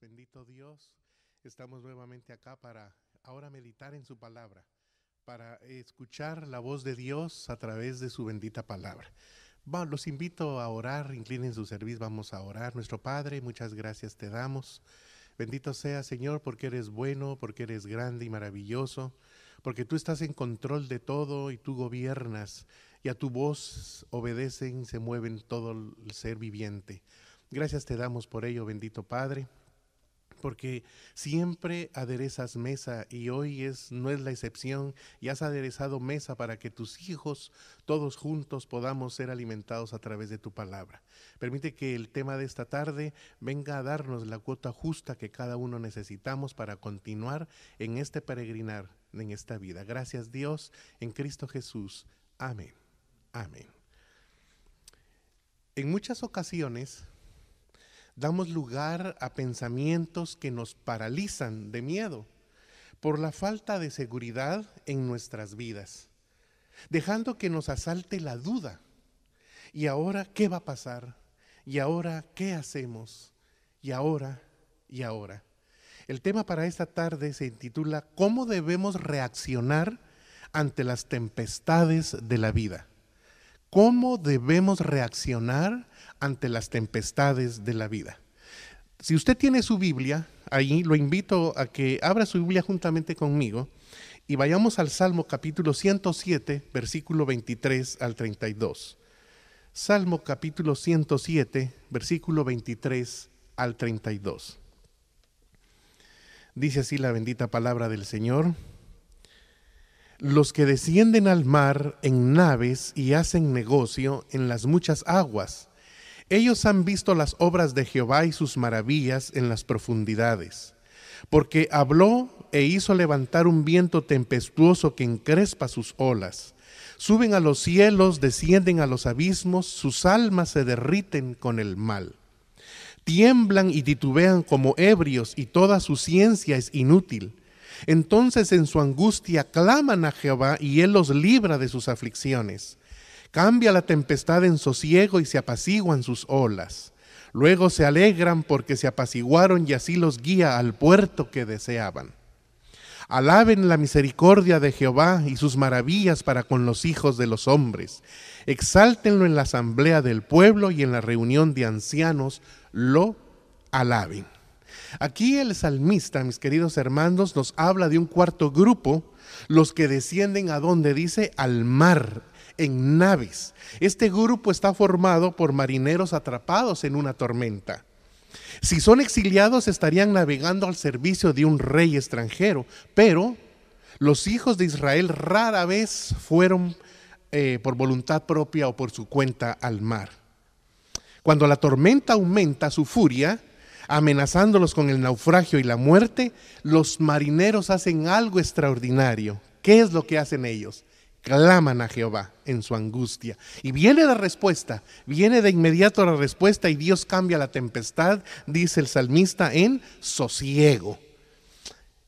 bendito Dios. Estamos nuevamente acá para ahora meditar en su palabra, para escuchar la voz de Dios a través de su bendita palabra. Bueno, los invito a orar, inclinen su servicio, vamos a orar. Nuestro Padre, muchas gracias te damos. Bendito sea Señor porque eres bueno, porque eres grande y maravilloso, porque tú estás en control de todo y tú gobiernas y a tu voz obedecen, se mueven todo el ser viviente. Gracias te damos por ello, bendito Padre, porque siempre aderezas mesa y hoy es no es la excepción y has aderezado mesa para que tus hijos todos juntos podamos ser alimentados a través de tu palabra. Permite que el tema de esta tarde venga a darnos la cuota justa que cada uno necesitamos para continuar en este peregrinar en esta vida. Gracias Dios en Cristo Jesús. Amén. Amén. En muchas ocasiones damos lugar a pensamientos que nos paralizan de miedo por la falta de seguridad en nuestras vidas, dejando que nos asalte la duda. ¿Y ahora qué va a pasar? ¿Y ahora qué hacemos? ¿Y ahora? ¿Y ahora? El tema para esta tarde se intitula ¿Cómo debemos reaccionar ante las tempestades de la vida? ¿Cómo debemos reaccionar ante las tempestades de la vida. Si usted tiene su Biblia, ahí lo invito a que abra su Biblia juntamente conmigo y vayamos al Salmo capítulo 107, versículo 23 al 32. Salmo capítulo 107, versículo 23 al 32. Dice así la bendita palabra del Señor. Los que descienden al mar en naves y hacen negocio en las muchas aguas ellos han visto las obras de Jehová y sus maravillas en las profundidades, porque habló e hizo levantar un viento tempestuoso que encrespa sus olas. Suben a los cielos, descienden a los abismos, sus almas se derriten con el mal. Tiemblan y titubean como ebrios y toda su ciencia es inútil. Entonces en su angustia claman a Jehová y él los libra de sus aflicciones. Cambia la tempestad en sosiego y se apaciguan sus olas. Luego se alegran porque se apaciguaron y así los guía al puerto que deseaban. Alaben la misericordia de Jehová y sus maravillas para con los hijos de los hombres. Exáltenlo en la asamblea del pueblo y en la reunión de ancianos lo alaben. Aquí el salmista, mis queridos hermanos, nos habla de un cuarto grupo, los que descienden a donde dice al mar, en naves. Este grupo está formado por marineros atrapados en una tormenta. Si son exiliados estarían navegando al servicio de un rey extranjero, pero los hijos de Israel rara vez fueron eh, por voluntad propia o por su cuenta al mar. Cuando la tormenta aumenta su furia, amenazándolos con el naufragio y la muerte, los marineros hacen algo extraordinario. ¿Qué es lo que hacen ellos? claman a Jehová en su angustia. Y viene la respuesta, viene de inmediato la respuesta y Dios cambia la tempestad, dice el salmista, en sosiego.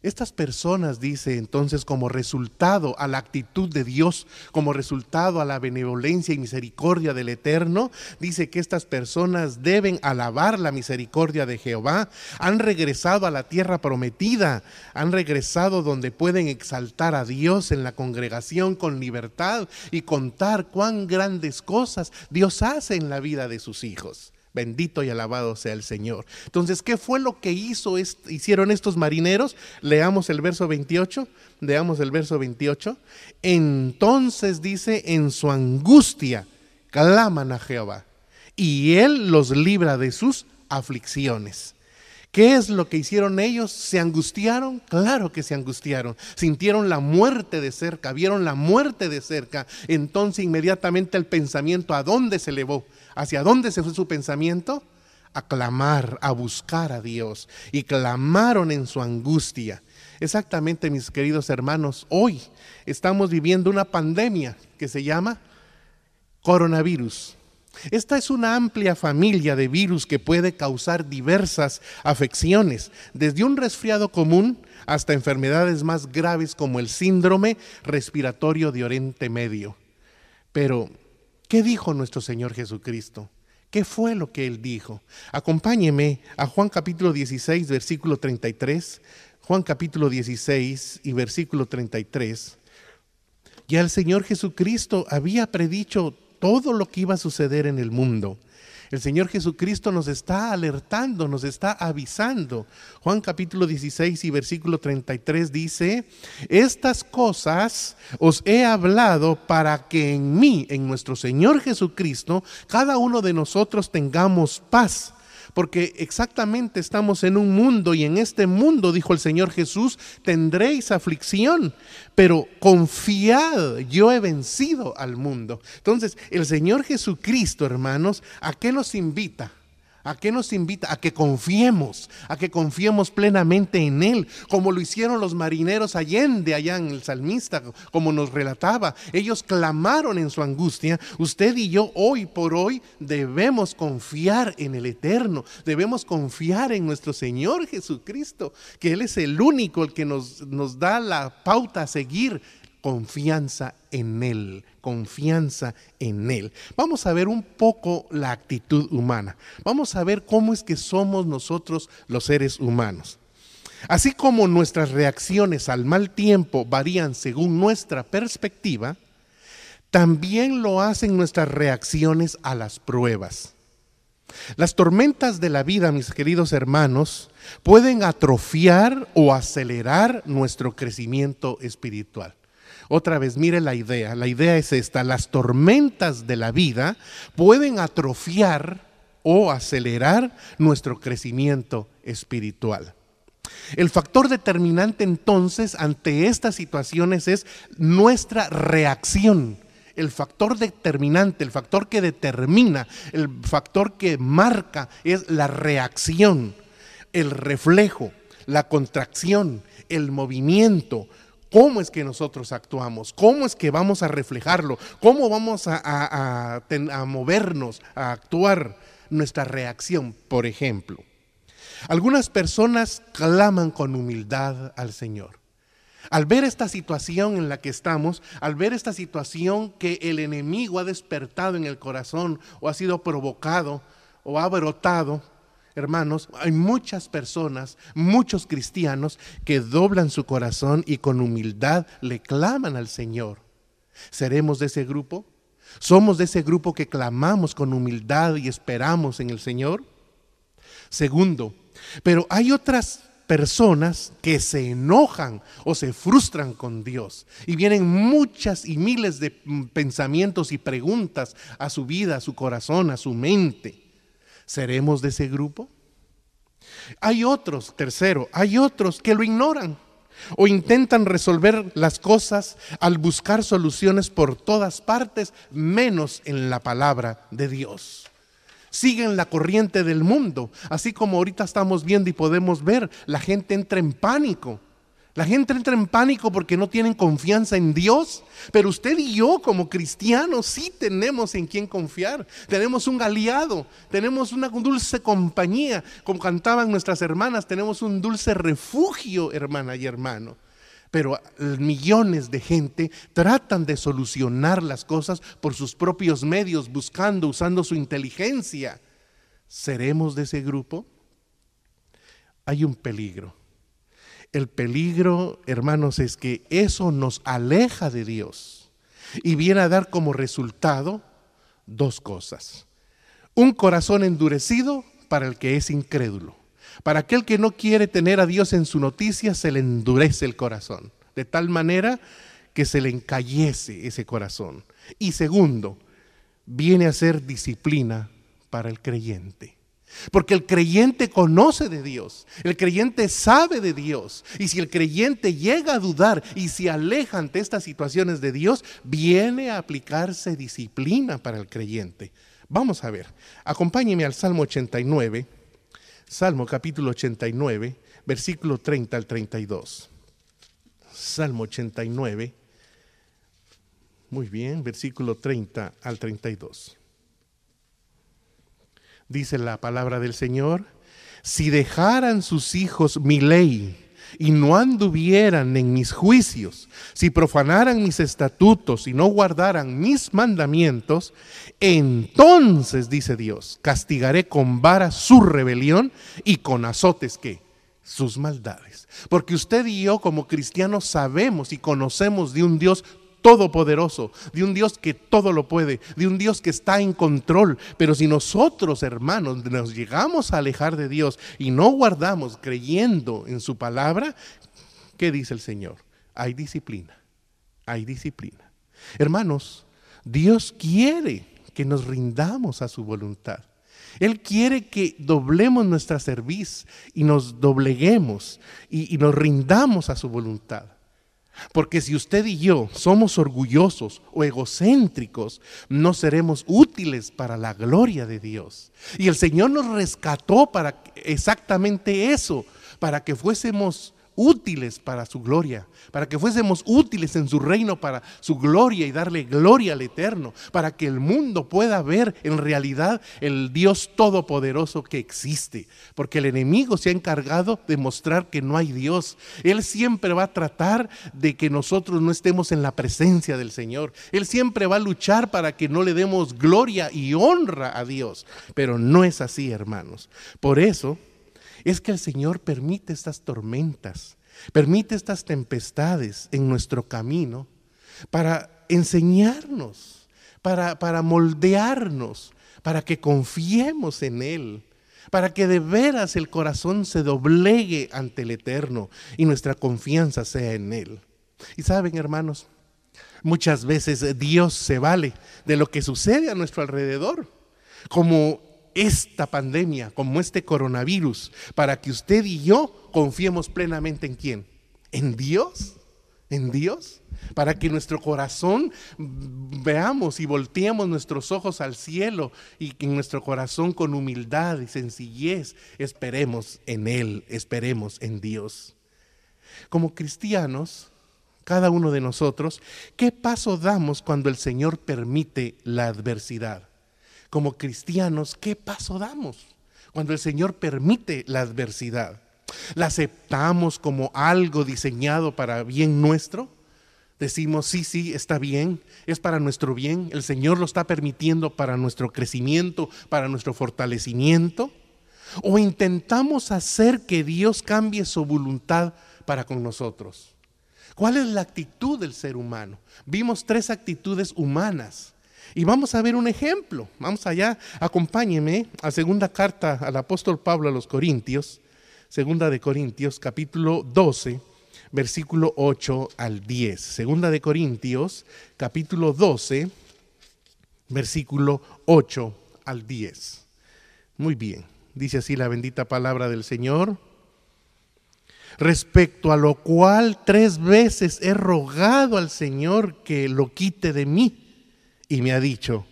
Estas personas, dice entonces, como resultado a la actitud de Dios, como resultado a la benevolencia y misericordia del Eterno, dice que estas personas deben alabar la misericordia de Jehová, han regresado a la tierra prometida, han regresado donde pueden exaltar a Dios en la congregación con libertad y contar cuán grandes cosas Dios hace en la vida de sus hijos. Bendito y alabado sea el Señor. Entonces, ¿qué fue lo que hizo hicieron estos marineros? Leamos el verso 28. Leamos el verso 28. Entonces dice, en su angustia claman a Jehová y él los libra de sus aflicciones. ¿Qué es lo que hicieron ellos? ¿Se angustiaron? Claro que se angustiaron. Sintieron la muerte de cerca, vieron la muerte de cerca. Entonces inmediatamente el pensamiento, ¿a dónde se elevó? ¿Hacia dónde se fue su pensamiento? A clamar, a buscar a Dios. Y clamaron en su angustia. Exactamente, mis queridos hermanos, hoy estamos viviendo una pandemia que se llama coronavirus. Esta es una amplia familia de virus que puede causar diversas afecciones, desde un resfriado común hasta enfermedades más graves como el síndrome respiratorio de Oriente Medio. Pero ¿Qué dijo nuestro Señor Jesucristo? ¿Qué fue lo que él dijo? Acompáñeme a Juan capítulo 16, versículo 33. Juan capítulo 16 y versículo 33. Ya el Señor Jesucristo había predicho todo lo que iba a suceder en el mundo. El Señor Jesucristo nos está alertando, nos está avisando. Juan capítulo 16 y versículo 33 dice, estas cosas os he hablado para que en mí, en nuestro Señor Jesucristo, cada uno de nosotros tengamos paz porque exactamente estamos en un mundo y en este mundo, dijo el Señor Jesús, tendréis aflicción, pero confiad, yo he vencido al mundo. Entonces, el Señor Jesucristo, hermanos, ¿a qué nos invita? ¿A qué nos invita? A que confiemos, a que confiemos plenamente en Él, como lo hicieron los marineros allende, allá en el salmista, como nos relataba. Ellos clamaron en su angustia. Usted y yo hoy por hoy debemos confiar en el Eterno, debemos confiar en nuestro Señor Jesucristo, que Él es el único el que nos, nos da la pauta a seguir confianza en Él, confianza en Él. Vamos a ver un poco la actitud humana. Vamos a ver cómo es que somos nosotros los seres humanos. Así como nuestras reacciones al mal tiempo varían según nuestra perspectiva, también lo hacen nuestras reacciones a las pruebas. Las tormentas de la vida, mis queridos hermanos, pueden atrofiar o acelerar nuestro crecimiento espiritual. Otra vez, mire la idea. La idea es esta. Las tormentas de la vida pueden atrofiar o acelerar nuestro crecimiento espiritual. El factor determinante entonces ante estas situaciones es nuestra reacción. El factor determinante, el factor que determina, el factor que marca es la reacción, el reflejo, la contracción, el movimiento, cómo es que nosotros actuamos, cómo es que vamos a reflejarlo, cómo vamos a, movernos, a actuar, nuestra reacción, por ejemplo. Algunas personas claman con humildad al Señor. Al ver esta situación en la que estamos, al ver esta situación que el enemigo ha despertado en el corazón o ha sido provocado o ha brotado, hermanos, hay muchas personas, muchos cristianos que doblan su corazón y con humildad le claman al Señor. ¿Seremos de ese grupo? ¿Somos de ese grupo que clamamos con humildad y esperamos en el Señor? Segundo, pero hay otras personas que se enojan o se frustran con Dios y vienen muchas y miles de pensamientos y preguntas a su vida, a su corazón, a su mente. ¿Seremos de ese grupo? Hay otros, tercero, hay otros que lo ignoran o intentan resolver las cosas al buscar soluciones por todas partes, menos en la palabra de Dios. Siguen la corriente del mundo, así como ahorita estamos viendo y podemos ver, la gente entra en pánico la gente entra en pánico porque no tienen confianza en Dios, pero usted y yo como cristianos sí tenemos en quién confiar. Tenemos un aliado, tenemos una dulce compañía, como cantaban nuestras hermanas, tenemos un dulce refugio, hermana y hermano. Pero millones de gente tratan de solucionar las cosas por sus propios medios, buscando, usando su inteligencia. ¿Seremos de ese grupo? Hay un peligro el peligro, hermanos, es que eso nos aleja de Dios y viene a dar como resultado dos cosas. Un corazón endurecido para el que es incrédulo. Para aquel que no quiere tener a Dios en su noticia, se le endurece el corazón, de tal manera que se le encallece ese corazón. Y segundo, viene a ser disciplina para el creyente. Porque el creyente conoce de Dios, el creyente sabe de Dios. Y si el creyente llega a dudar y se aleja ante estas situaciones de Dios, viene a aplicarse disciplina para el creyente. Vamos a ver, acompáñeme al Salmo 89, Salmo capítulo 89, versículo 30 al 32. Salmo 89, muy bien, versículo 30 al 32 dice la palabra del Señor, si dejaran sus hijos mi ley y no anduvieran en mis juicios, si profanaran mis estatutos y no guardaran mis mandamientos, entonces, dice Dios, castigaré con vara su rebelión y con azotes que sus maldades. Porque usted y yo como cristianos sabemos y conocemos de un Dios todopoderoso, de un Dios que todo lo puede, de un Dios que está en control. Pero si nosotros, hermanos, nos llegamos a alejar de Dios y no guardamos creyendo en su palabra, ¿qué dice el Señor? Hay disciplina, hay disciplina. Hermanos, Dios quiere que nos rindamos a su voluntad. Él quiere que doblemos nuestra cerviz y nos dobleguemos y, y nos rindamos a su voluntad. Porque si usted y yo somos orgullosos o egocéntricos, no seremos útiles para la gloria de Dios. Y el Señor nos rescató para exactamente eso, para que fuésemos útiles para su gloria, para que fuésemos útiles en su reino para su gloria y darle gloria al eterno, para que el mundo pueda ver en realidad el Dios todopoderoso que existe, porque el enemigo se ha encargado de mostrar que no hay Dios. Él siempre va a tratar de que nosotros no estemos en la presencia del Señor. Él siempre va a luchar para que no le demos gloria y honra a Dios, pero no es así, hermanos. Por eso, es que el Señor permite estas tormentas, permite estas tempestades en nuestro camino para enseñarnos, para, para moldearnos, para que confiemos en Él, para que de veras el corazón se doblegue ante el Eterno y nuestra confianza sea en Él. Y saben, hermanos, muchas veces Dios se vale de lo que sucede a nuestro alrededor, como esta pandemia, como este coronavirus, para que usted y yo confiemos plenamente en quién? En Dios, en Dios, para que nuestro corazón veamos y volteemos nuestros ojos al cielo y que en nuestro corazón con humildad y sencillez esperemos en Él, esperemos en Dios. Como cristianos, cada uno de nosotros, ¿qué paso damos cuando el Señor permite la adversidad? Como cristianos, ¿qué paso damos cuando el Señor permite la adversidad? ¿La aceptamos como algo diseñado para bien nuestro? Decimos, sí, sí, está bien, es para nuestro bien, el Señor lo está permitiendo para nuestro crecimiento, para nuestro fortalecimiento. O intentamos hacer que Dios cambie su voluntad para con nosotros. ¿Cuál es la actitud del ser humano? Vimos tres actitudes humanas y vamos a ver un ejemplo. Vamos allá, acompáñeme a segunda carta al apóstol Pablo a los Corintios, segunda de Corintios, capítulo 12, versículo 8 al 10. Segunda de Corintios, capítulo 12, versículo 8 al 10. Muy bien, dice así la bendita palabra del Señor. Respecto a lo cual tres veces he rogado al Señor que lo quite de mí y me ha dicho,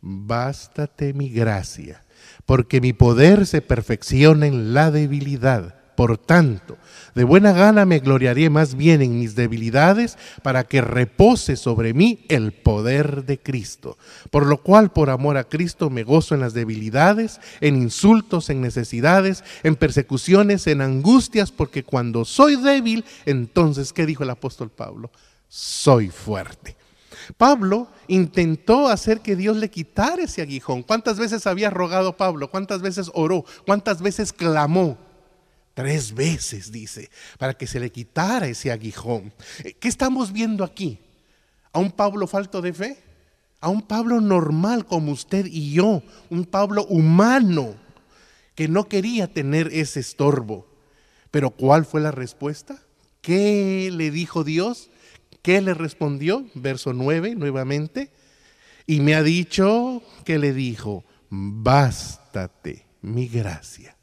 bástate mi gracia, porque mi poder se perfecciona en la debilidad. Por tanto, de buena gana me gloriaré más bien en mis debilidades para que repose sobre mí el poder de Cristo. Por lo cual, por amor a Cristo, me gozo en las debilidades, en insultos, en necesidades, en persecuciones, en angustias, porque cuando soy débil, entonces, ¿qué dijo el apóstol Pablo? Soy fuerte. Pablo intentó hacer que Dios le quitara ese aguijón. ¿Cuántas veces había rogado Pablo? ¿Cuántas veces oró? ¿Cuántas veces clamó? Tres veces, dice, para que se le quitara ese aguijón. Eh, ¿Qué estamos viendo aquí? ¿A un Pablo falto de fe? ¿A un Pablo normal como usted y yo? Un Pablo humano que no quería tener ese estorbo. Pero ¿cuál fue la respuesta? ¿Qué le dijo Dios? ¿Qué le respondió? Verso 9 nuevamente. Y me ha dicho que le dijo, bástate mi gracia.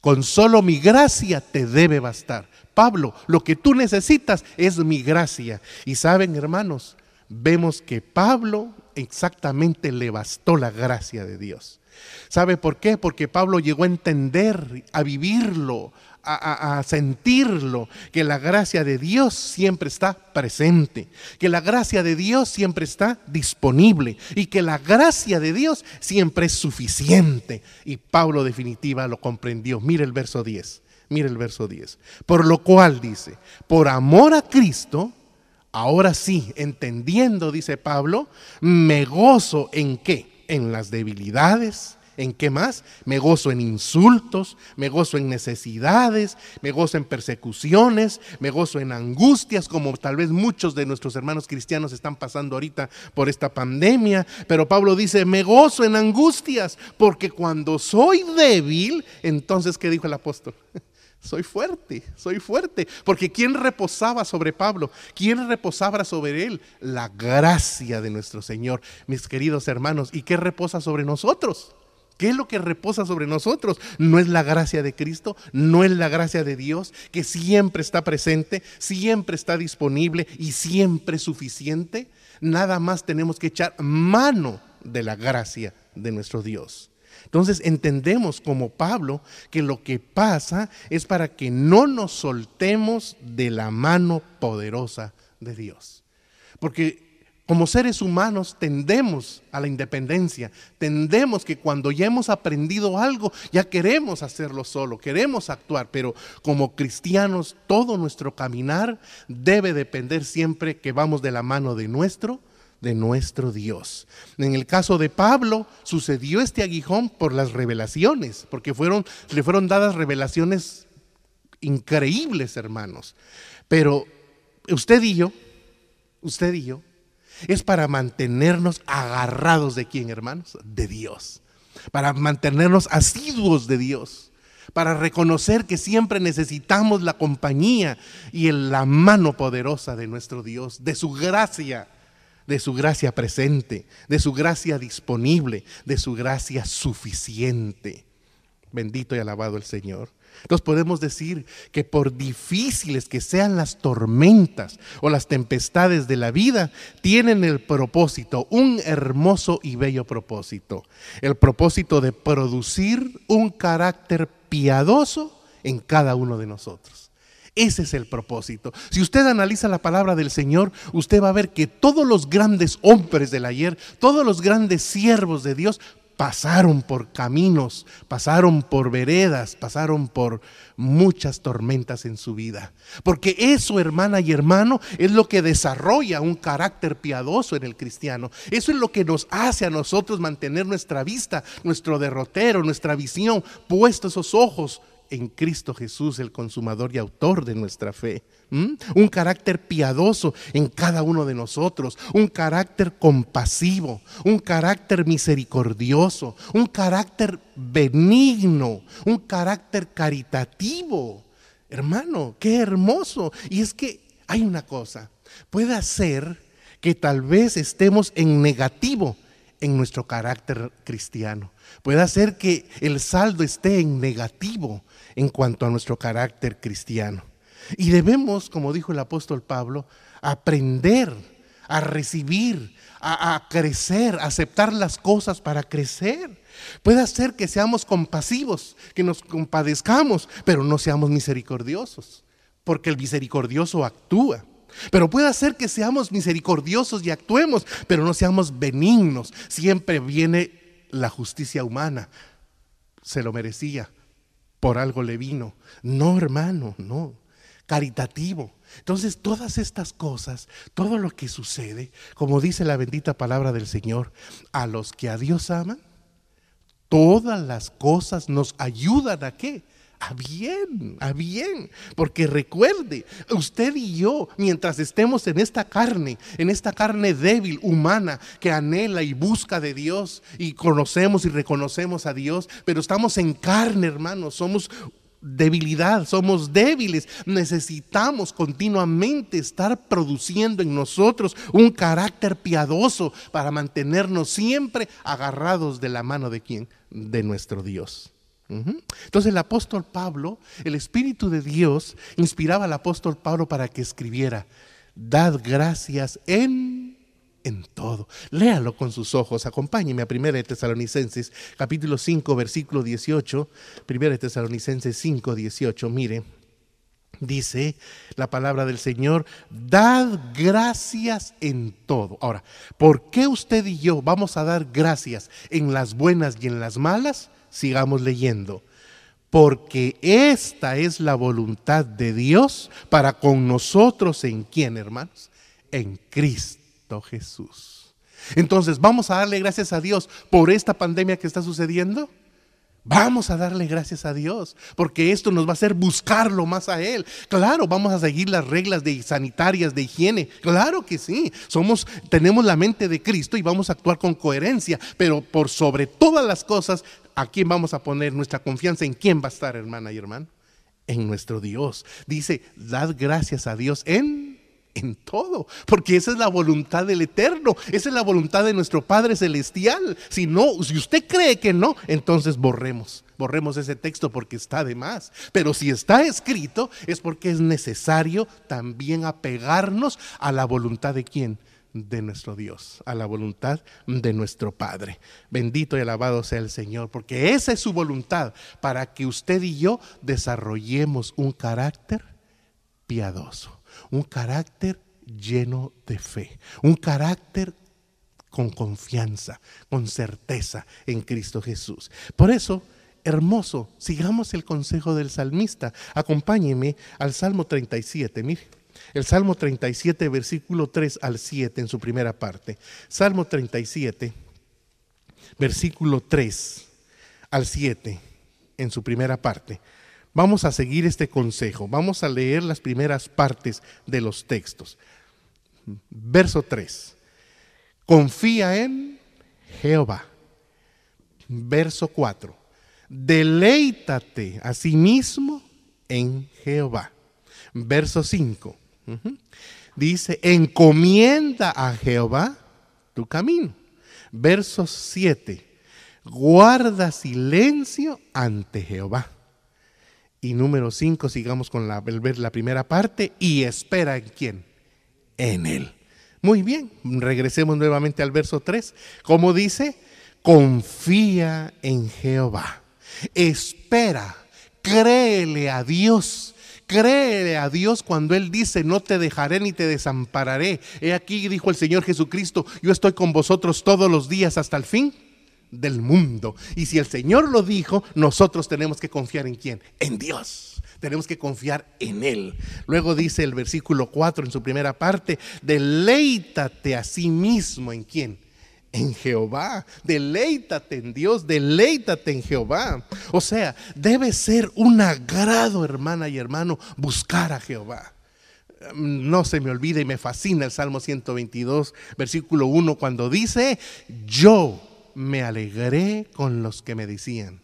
Con solo mi gracia te debe bastar. Pablo, lo que tú necesitas es mi gracia. Y saben, hermanos, vemos que Pablo exactamente le bastó la gracia de Dios. ¿Sabe por qué? Porque Pablo llegó a entender, a vivirlo, a, sentirlo, que la gracia de Dios siempre está presente, que la gracia de Dios siempre está disponible y que la gracia de Dios siempre es suficiente. Y Pablo definitiva lo comprendió. Mire el verso 10. Mire el verso 10. Por lo cual dice, por amor a Cristo, ahora sí, entendiendo, dice Pablo, me gozo en qué? En las debilidades, ¿En qué más? Me gozo en insultos, me gozo en necesidades, me gozo en persecuciones, me gozo en angustias, como tal vez muchos de nuestros hermanos cristianos están pasando ahorita por esta pandemia. Pero Pablo dice, me gozo en angustias, porque cuando soy débil, entonces, ¿qué dijo el apóstol? Soy fuerte, soy fuerte. Porque ¿quién reposaba sobre Pablo? ¿Quién reposaba sobre él? La gracia de nuestro Señor, mis queridos hermanos. ¿Y qué reposa sobre nosotros? ¿Qué es lo que reposa sobre nosotros? ¿No es la gracia de Cristo? ¿No es la gracia de Dios que siempre está presente, siempre está disponible y siempre suficiente? Nada más tenemos que echar mano de la gracia de nuestro Dios. Entonces entendemos como Pablo que lo que pasa es para que no nos soltemos de la mano poderosa de Dios. Porque como seres humanos tendemos a la independencia, tendemos que cuando ya hemos aprendido algo, ya queremos hacerlo solo, queremos actuar, pero como cristianos todo nuestro caminar debe depender siempre que vamos de la mano de nuestro de nuestro Dios. En el caso de Pablo sucedió este aguijón por las revelaciones, porque fueron, le fueron dadas revelaciones increíbles, hermanos. Pero usted y yo, usted y yo, es para mantenernos agarrados de quién, hermanos? De Dios. Para mantenernos asiduos de Dios. Para reconocer que siempre necesitamos la compañía y la mano poderosa de nuestro Dios, de su gracia, de su gracia presente, de su gracia disponible, de su gracia suficiente. Bendito y alabado el Señor. Entonces podemos decir que por difíciles que sean las tormentas o las tempestades de la vida, tienen el propósito, un hermoso y bello propósito, el propósito de producir un carácter piadoso en cada uno de nosotros. Ese es el propósito. Si usted analiza la palabra del Señor, usted va a ver que todos los grandes hombres del ayer, todos los grandes siervos de Dios, pasaron por caminos, pasaron por veredas, pasaron por muchas tormentas en su vida. Porque eso, hermana y hermano, es lo que desarrolla un carácter piadoso en el cristiano. Eso es lo que nos hace a nosotros mantener nuestra vista, nuestro derrotero, nuestra visión, puestos esos ojos en Cristo Jesús, el consumador y autor de nuestra fe. Un carácter piadoso en cada uno de nosotros, un carácter compasivo, un carácter misericordioso, un carácter benigno, un carácter caritativo. Hermano, qué hermoso. Y es que hay una cosa, puede ser que tal vez estemos en negativo en nuestro carácter cristiano. Puede ser que el saldo esté en negativo en cuanto a nuestro carácter cristiano. Y debemos, como dijo el apóstol Pablo, aprender a recibir, a, crecer, a aceptar las cosas para crecer. Puede ser que seamos compasivos, que nos compadezcamos, pero no seamos misericordiosos, porque el misericordioso actúa. Pero puede ser que seamos misericordiosos y actuemos, pero no seamos benignos. Siempre viene la justicia humana. Se lo merecía por algo le vino. No, hermano, no. Caritativo. Entonces, todas estas cosas, todo lo que sucede, como dice la bendita palabra del Señor, a los que a Dios aman, todas las cosas nos ayudan a qué? A bien, a bien. Porque recuerde, usted y yo, mientras estemos en esta carne, en esta carne débil, humana, que anhela y busca de Dios, y conocemos y reconocemos a Dios, pero estamos en carne, hermanos, somos debilidad, somos débiles, necesitamos continuamente estar produciendo en nosotros un carácter piadoso para mantenernos siempre agarrados de la mano de quién? De nuestro Dios. Entonces el apóstol Pablo, el Espíritu de Dios, inspiraba al apóstol Pablo para que escribiera, dad gracias en, en todo. Léalo con sus ojos, acompáñeme a 1 de Tesalonicenses, capítulo 5, versículo 18, 1 de Tesalonicenses 5, 18, mire. Dice la palabra del Señor, dad gracias en todo. Ahora, ¿por qué usted y yo vamos a dar gracias en las buenas y en las malas? Sigamos leyendo. porque esta es la voluntad de Dios para con nosotros en quién, hermanos? En Cristo Jesús. Entonces, ¿vamos a darle gracias a Dios por esta pandemia que está sucediendo? Vamos a darle gracias a Dios, porque esto nos va a hacer buscarlo más a Él. Claro, vamos a seguir las reglas de sanitarias, de higiene. Claro que sí. Somos, tenemos la mente de Cristo y vamos a actuar con coherencia. Pero por sobre todas las cosas, ¿a quién vamos a poner nuestra confianza? ¿En quién va a estar, hermana y hermano? En nuestro Dios. Dice, dad gracias a Dios en en todo, porque esa es la voluntad del Eterno, esa es la voluntad de nuestro Padre Celestial. Si no, si usted cree que no, entonces borremos, borremos ese texto porque está de más. Pero si está escrito es porque es necesario también apegarnos a la voluntad de quién? de nuestro Dios, a la voluntad de nuestro Padre. Bendito y alabado sea el Señor, porque esa es su voluntad para que usted y yo desarrollemos un carácter piadoso un carácter lleno de fe, un carácter con confianza, con certeza en Cristo Jesús. Por eso, hermoso, sigamos el consejo del salmista. Acompáñeme al Salmo 37, mire. El Salmo 37, versículo 3 al 7 en su primera parte. Salmo 37, versículo 3 al 7 en su primera parte. Vamos a seguir este consejo. Vamos a leer las primeras partes de los textos. Verso 3. Confía en Jehová. Verso 4. Deleítate a sí mismo en Jehová. Verso 5. Dice, encomienda a Jehová tu camino. Verso 7. Guarda silencio ante Jehová. Y número 5, sigamos con la, primera parte, y espera en quién? En Él. Muy bien, regresemos nuevamente al verso 3. ¿Cómo dice? Confía en Jehová. Espera, créele a Dios. Créele a Dios cuando Él dice, no te dejaré ni te desampararé. He aquí, dijo el Señor Jesucristo, yo estoy con vosotros todos los días hasta el fin del mundo. Y si el Señor lo dijo, nosotros tenemos que confiar en quién? En Dios. Tenemos que confiar en Él. Luego dice el versículo 4 en su primera parte, deleítate a sí mismo en quién? En Jehová. Deleítate en Dios, deleítate en Jehová. O sea, debe ser un agrado, hermana y hermano, buscar a Jehová no se me olvida y me fascina el Salmo 122, versículo 1, cuando dice, yo me alegré con los que me decían,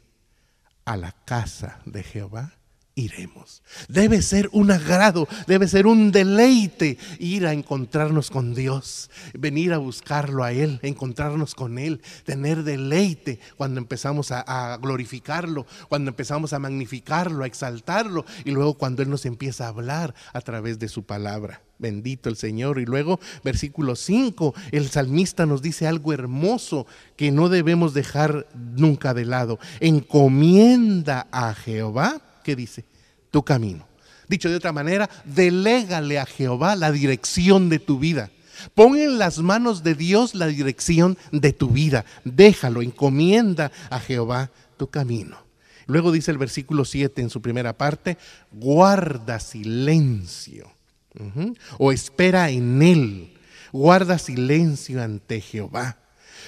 a la casa de Jehová iremos. Debe ser un agrado, debe ser un deleite ir a encontrarnos con Dios, venir a buscarlo a Él, encontrarnos con Él, tener deleite cuando empezamos a, glorificarlo, cuando empezamos a magnificarlo, a exaltarlo y luego cuando Él nos empieza a hablar a través de su palabra. Bendito el Señor. Y luego, versículo 5, el salmista nos dice algo hermoso que no debemos dejar nunca de lado. Encomienda a Jehová ¿qué dice? Tu camino. Dicho de otra manera, delégale a Jehová la dirección de tu vida. Pon en las manos de Dios la dirección de tu vida. Déjalo, encomienda a Jehová tu camino. Luego dice el versículo 7 en su primera parte, guarda silencio o espera en él. Guarda silencio ante Jehová.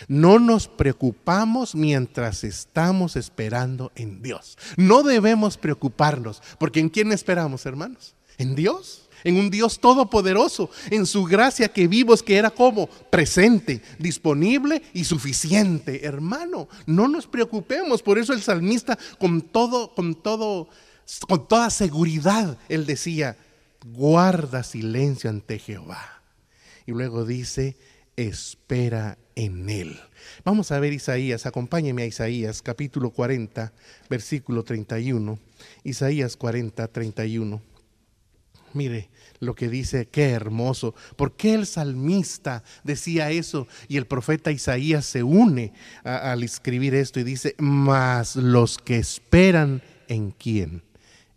No nos preocupamos mientras estamos esperando en Dios. No debemos preocuparnos, porque ¿en quién esperamos, hermanos? En Dios en un Dios todopoderoso, en su gracia que vivos, que era como presente, disponible y suficiente. Hermano, no nos preocupemos. Por eso el salmista con todo, con todo, con toda seguridad, él decía, guarda silencio ante Jehová. Y luego dice, espera en él. Vamos a ver Isaías, acompáñeme a Isaías capítulo 40, versículo 31. Isaías 40, 31. Mire lo que dice, qué hermoso. ¿Por qué el salmista decía eso y el profeta Isaías se une al escribir esto y dice, mas los que esperan en quién?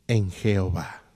En Jehová.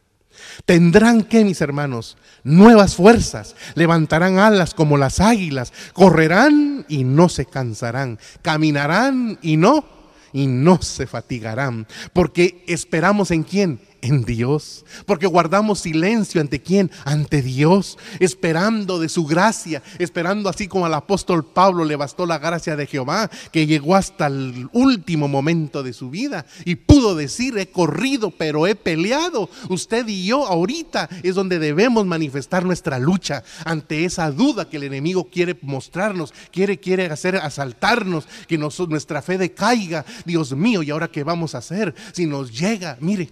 Tendrán que, mis hermanos, nuevas fuerzas, levantarán alas como las águilas, correrán y no se cansarán, caminarán y no, y no se fatigarán, porque esperamos en quién? En Dios, porque guardamos silencio ante quién, ante Dios, esperando de su gracia, esperando así como al apóstol Pablo le bastó la gracia de Jehová, que llegó hasta el último momento de su vida y pudo decir, he corrido, pero he peleado. Usted y yo ahorita es donde debemos manifestar nuestra lucha ante esa duda que el enemigo quiere mostrarnos, quiere, quiere hacer asaltarnos, que nuestra fe decaiga. Dios mío, ¿y ahora qué vamos a hacer? Si nos llega, mire,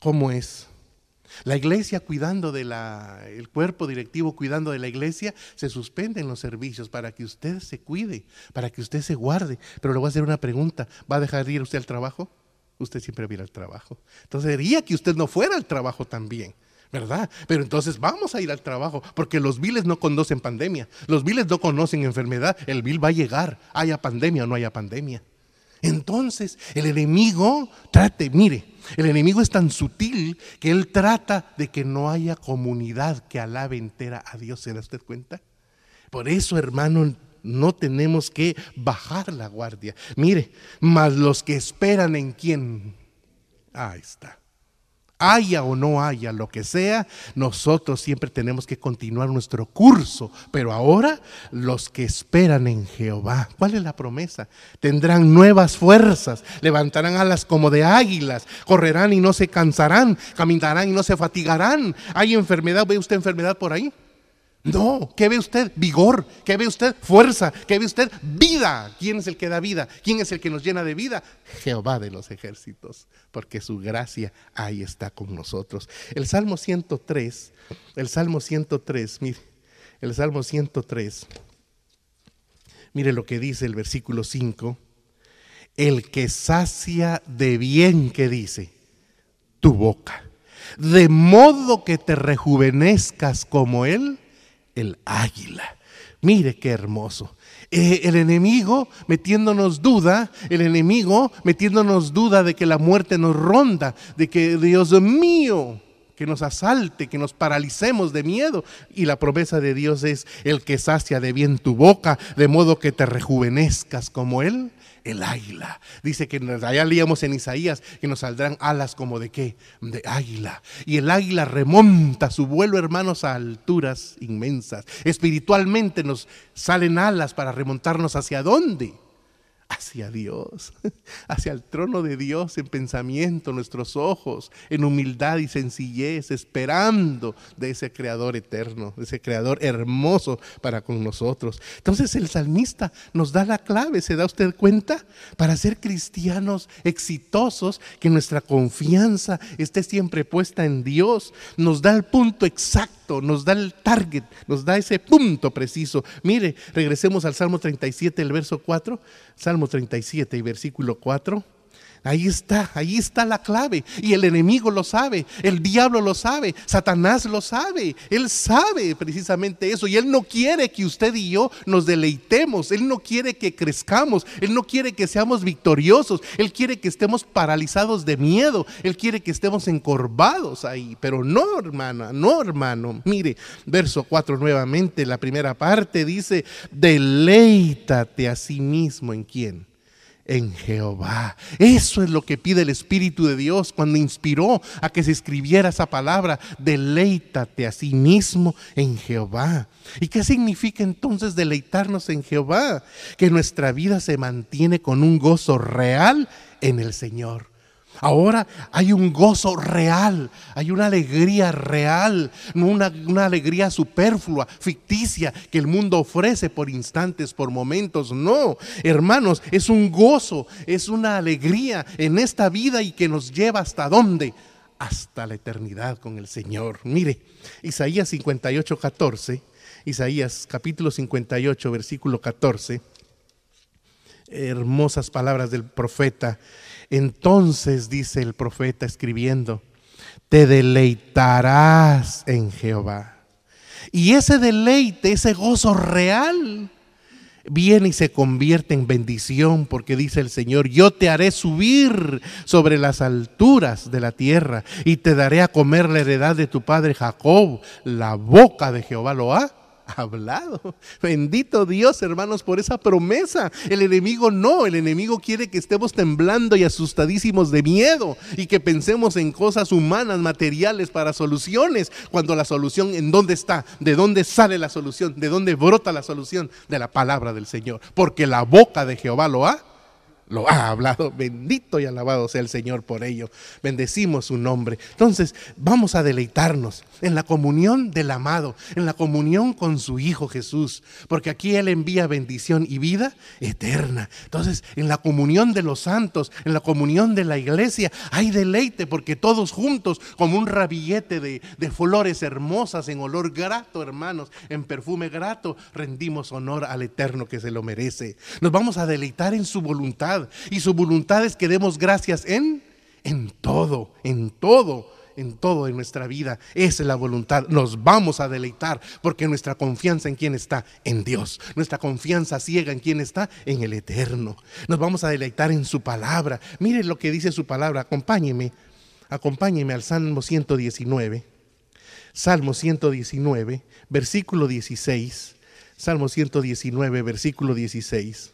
¿Cómo es? La iglesia cuidando de la, el cuerpo directivo cuidando de la iglesia, se suspenden los servicios para que usted se cuide, para que usted se guarde. Pero le voy a hacer una pregunta, ¿va a dejar de ir usted al trabajo? Usted siempre va a ir al trabajo. Entonces sería que usted no fuera al trabajo también. ¿verdad? Pero entonces vamos a ir al trabajo, porque los viles no conocen pandemia, los viles no conocen enfermedad, el vil va a llegar, haya pandemia o no haya pandemia. Entonces el enemigo trate, mire, el enemigo es tan sutil que él trata de que no haya comunidad que alabe entera a Dios. ¿Se da usted cuenta? Por eso, hermano, no tenemos que bajar la guardia. Mire, más los que esperan en quién. Ahí está haya o no haya, lo que sea, nosotros siempre tenemos que continuar nuestro curso. Pero ahora los que esperan en Jehová, ¿cuál es la promesa? Tendrán nuevas fuerzas, levantarán alas como de águilas, correrán y no se cansarán, caminarán y no se fatigarán. ¿Hay enfermedad? ¿Ve usted enfermedad por ahí? No, ¿qué ve usted? Vigor, ¿qué ve usted? Fuerza, ¿qué ve usted? Vida. ¿Quién es el que da vida? ¿Quién es el que nos llena de vida? Jehová de los ejércitos, porque su gracia ahí está con nosotros. El Salmo 103, el Salmo 103, mire, el Salmo 103, mire lo que dice el versículo 5, el que sacia de bien que dice, tu boca, de modo que te rejuvenezcas como él el águila. Mire qué hermoso. Eh, el enemigo metiéndonos duda, el enemigo metiéndonos duda de que la muerte nos ronda, de que Dios mío, que nos asalte, que nos paralicemos de miedo. Y la promesa de Dios es el que sacia de bien tu boca, de modo que te rejuvenezcas como Él el águila. Dice que allá leíamos en Isaías que nos saldrán alas como de qué? De águila. Y el águila remonta su vuelo, hermanos, a alturas inmensas. Espiritualmente nos salen alas para remontarnos hacia dónde? Hacia Dios, hacia el trono de Dios en pensamiento, nuestros ojos, en humildad y sencillez, esperando de ese Creador eterno, de ese Creador hermoso para con nosotros. Entonces el salmista nos da la clave, ¿se da usted cuenta? Para ser cristianos exitosos, que nuestra confianza esté siempre puesta en Dios, nos da el punto exacto, nos da el target, nos da ese punto preciso. Mire, regresemos al Salmo 37, el verso 4. Salmo 37 y versículo 4. Ahí está, ahí está la clave. Y el enemigo lo sabe, el diablo lo sabe, Satanás lo sabe. Él sabe precisamente eso. Y él no quiere que usted y yo nos deleitemos. Él no quiere que crezcamos. Él no quiere que seamos victoriosos. Él quiere que estemos paralizados de miedo. Él quiere que estemos encorvados ahí. Pero no, hermana, no, hermano. Mire, verso 4 nuevamente, la primera parte dice, deleítate a sí mismo en quién en Jehová. Eso es lo que pide el Espíritu de Dios cuando inspiró a que se escribiera esa palabra. Deleítate a sí mismo en Jehová. ¿Y qué significa entonces deleitarnos en Jehová? Que nuestra vida se mantiene con un gozo real en el Señor. Ahora hay un gozo real, hay una alegría real, no una, una, alegría superflua, ficticia que el mundo ofrece por instantes, por momentos. No, hermanos, es un gozo, es una alegría en esta vida y que nos lleva hasta dónde? Hasta la eternidad con el Señor. Mire, Isaías 58, 14, Isaías capítulo 58, versículo 14, hermosas palabras del profeta. Entonces dice el profeta escribiendo, te deleitarás en Jehová. Y ese deleite, ese gozo real, viene y se convierte en bendición porque dice el Señor, yo te haré subir sobre las alturas de la tierra y te daré a comer la heredad de tu padre Jacob. La boca de Jehová lo ha hablado. Bendito Dios, hermanos, por esa promesa. El enemigo no, el enemigo quiere que estemos temblando y asustadísimos de miedo y que pensemos en cosas humanas, materiales para soluciones, cuando la solución en dónde está, de dónde sale la solución, de dónde brota la solución de la palabra del Señor, porque la boca de Jehová lo ha lo ha hablado. Bendito y alabado sea el Señor por ello. Bendecimos su nombre. Entonces, vamos a deleitarnos en la comunión del amado, en la comunión con su Hijo Jesús, porque aquí Él envía bendición y vida eterna. Entonces, en la comunión de los santos, en la comunión de la iglesia, hay deleite, porque todos juntos, como un rabillete de, de flores hermosas, en olor grato, hermanos, en perfume grato, rendimos honor al Eterno que se lo merece. Nos vamos a deleitar en su voluntad, y su voluntad es que demos gracias en, en todo, en todo en todo en nuestra vida. Esa es la voluntad. Nos vamos a deleitar porque nuestra confianza en quién está, en Dios. Nuestra confianza ciega en quién está, en el eterno. Nos vamos a deleitar en su palabra. Mire lo que dice su palabra. Acompáñeme. Acompáñeme al Salmo 119. Salmo 119, versículo 16. Salmo 119, versículo 16.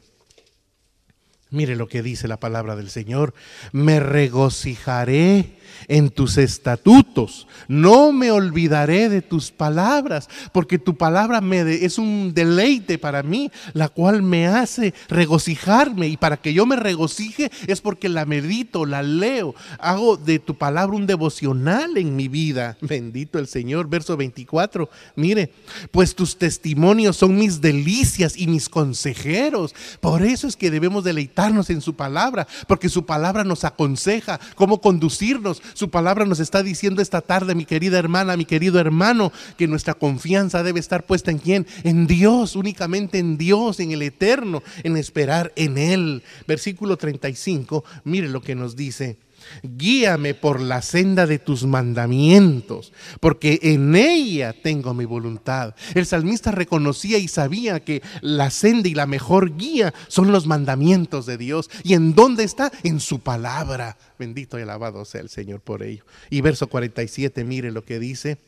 Mire lo que dice la palabra del Señor. Me regocijaré en tus estatutos. No me olvidaré de tus palabras, porque tu palabra me es un deleite para mí, la cual me hace regocijarme. Y para que yo me regocije es porque la medito, la leo, hago de tu palabra un devocional en mi vida. Bendito el Señor. Verso 24. Mire, pues tus testimonios son mis delicias y mis consejeros. Por eso es que debemos deleitar en su palabra, porque su palabra nos aconseja cómo conducirnos. Su palabra nos está diciendo esta tarde, mi querida hermana, mi querido hermano, que nuestra confianza debe estar puesta en quién? En Dios, únicamente en Dios, en el eterno, en esperar en Él. Versículo 35, mire lo que nos dice. Guíame por la senda de tus mandamientos, porque en ella tengo mi voluntad. El salmista reconocía y sabía que la senda y la mejor guía son los mandamientos de Dios. ¿Y en dónde está? En su palabra. Bendito y alabado sea el Señor por ello. Y verso 47, mire lo que dice.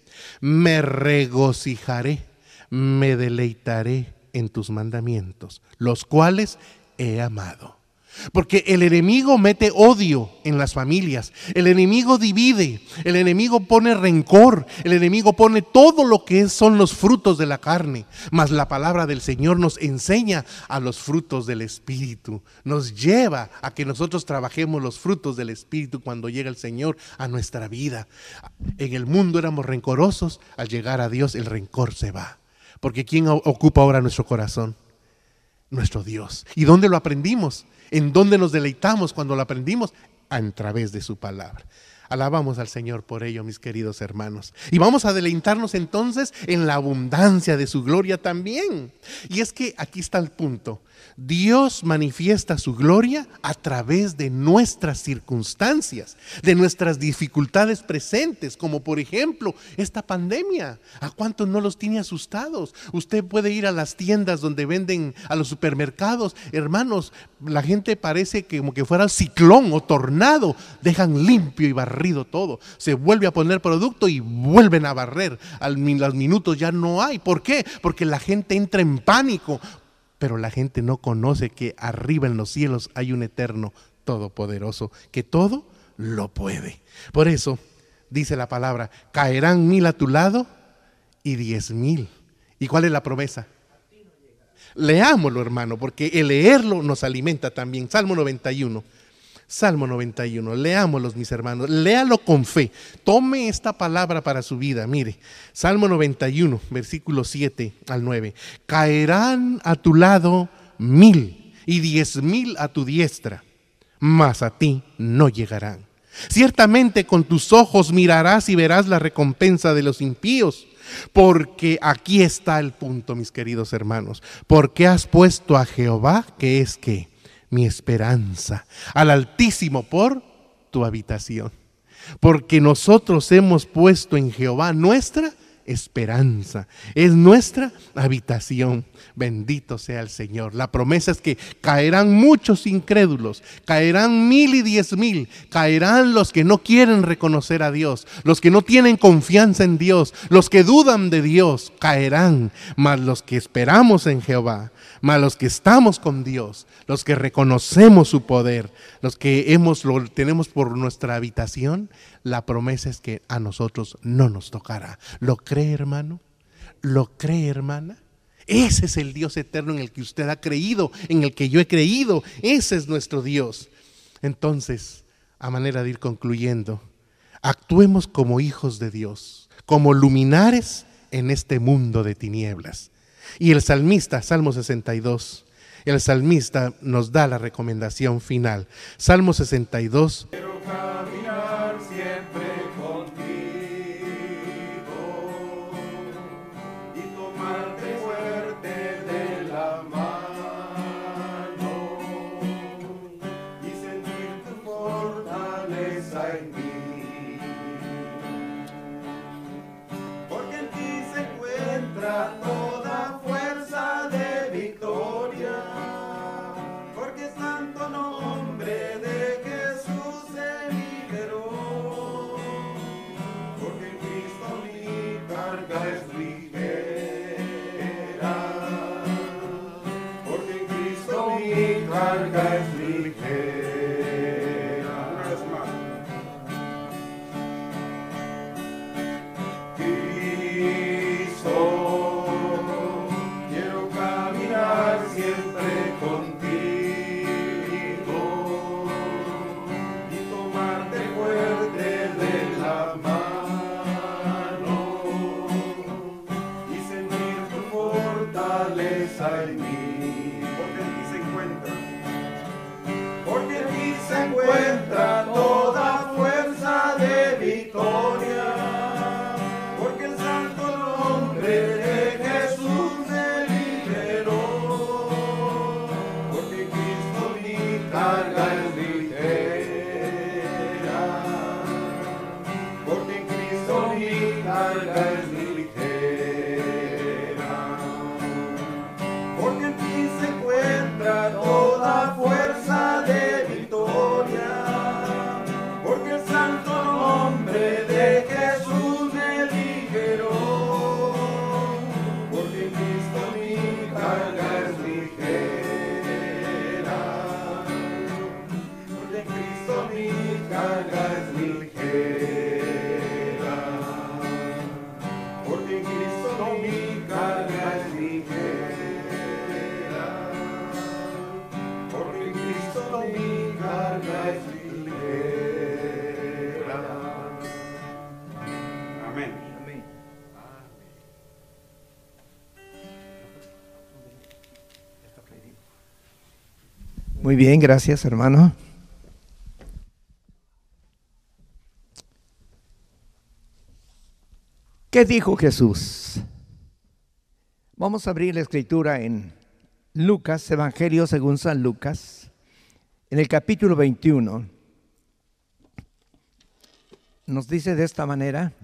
Me regocijaré, me deleitaré en tus mandamientos, los cuales he amado. Porque el enemigo mete odio en las familias, el enemigo divide, el enemigo pone rencor, el enemigo pone todo lo que son los frutos de la carne. Mas la palabra del Señor nos enseña a los frutos del Espíritu, nos lleva a que nosotros trabajemos los frutos del Espíritu cuando llega el Señor a nuestra vida. En el mundo éramos rencorosos, al llegar a Dios el rencor se va. Porque ¿quién ocupa ahora nuestro corazón? Nuestro Dios. ¿Y dónde lo aprendimos? ¿En dónde nos deleitamos cuando lo aprendimos? A través de su palabra. Alabamos al Señor por ello, mis queridos hermanos. Y vamos a deleitarnos entonces en la abundancia de su gloria también. Y es que aquí está el punto. Dios manifiesta su gloria a través de nuestras circunstancias, de nuestras dificultades presentes, como por ejemplo esta pandemia. ¿A cuántos no los tiene asustados? Usted puede ir a las tiendas donde venden, a los supermercados. Hermanos, la gente parece como que fuera ciclón o tornado. Dejan limpio y barrido todo. Se vuelve a poner producto y vuelven a barrer. A los minutos ya no hay. ¿Por qué? Porque la gente entra en pánico pero la gente no conoce que arriba en los cielos hay un eterno todopoderoso, que todo lo puede. Por eso dice la palabra, caerán mil a tu lado y diez mil. ¿Y cuál es la promesa? Leámoslo, hermano, porque el leerlo nos alimenta también. Salmo 91. Salmo 91, leámoslos mis hermanos, léalo con fe, tome esta palabra para su vida, mire, Salmo 91, versículo 7 al 9, caerán a tu lado mil y diez mil a tu diestra, mas a ti no llegarán. Ciertamente con tus ojos mirarás y verás la recompensa de los impíos, porque aquí está el punto, mis queridos hermanos, porque has puesto a Jehová, que es que mi esperanza, al Altísimo por tu habitación. Porque nosotros hemos puesto en Jehová nuestra esperanza, es nuestra habitación. Bendito sea el Señor. La promesa es que caerán muchos incrédulos, caerán mil y diez mil, caerán los que no quieren reconocer a Dios, los que no tienen confianza en Dios, los que dudan de Dios, caerán, mas los que esperamos en Jehová, los que estamos con Dios, los que reconocemos su poder, los que hemos, lo tenemos por nuestra habitación, la promesa es que a nosotros no nos tocará. ¿Lo cree, hermano? ¿Lo cree, hermana? Ese es el Dios eterno en el que usted ha creído, en el que yo he creído. Ese es nuestro Dios. Entonces, a manera de ir concluyendo, actuemos como hijos de Dios, como luminares en este mundo de tinieblas. Y el salmista, Salmo 62, el salmista nos da la recomendación final. Salmo 62. Lord God. Bien, gracias hermano. ¿Qué dijo Jesús? Vamos a abrir la escritura en Lucas, Evangelio según San Lucas, en el capítulo 21. Nos dice de esta manera,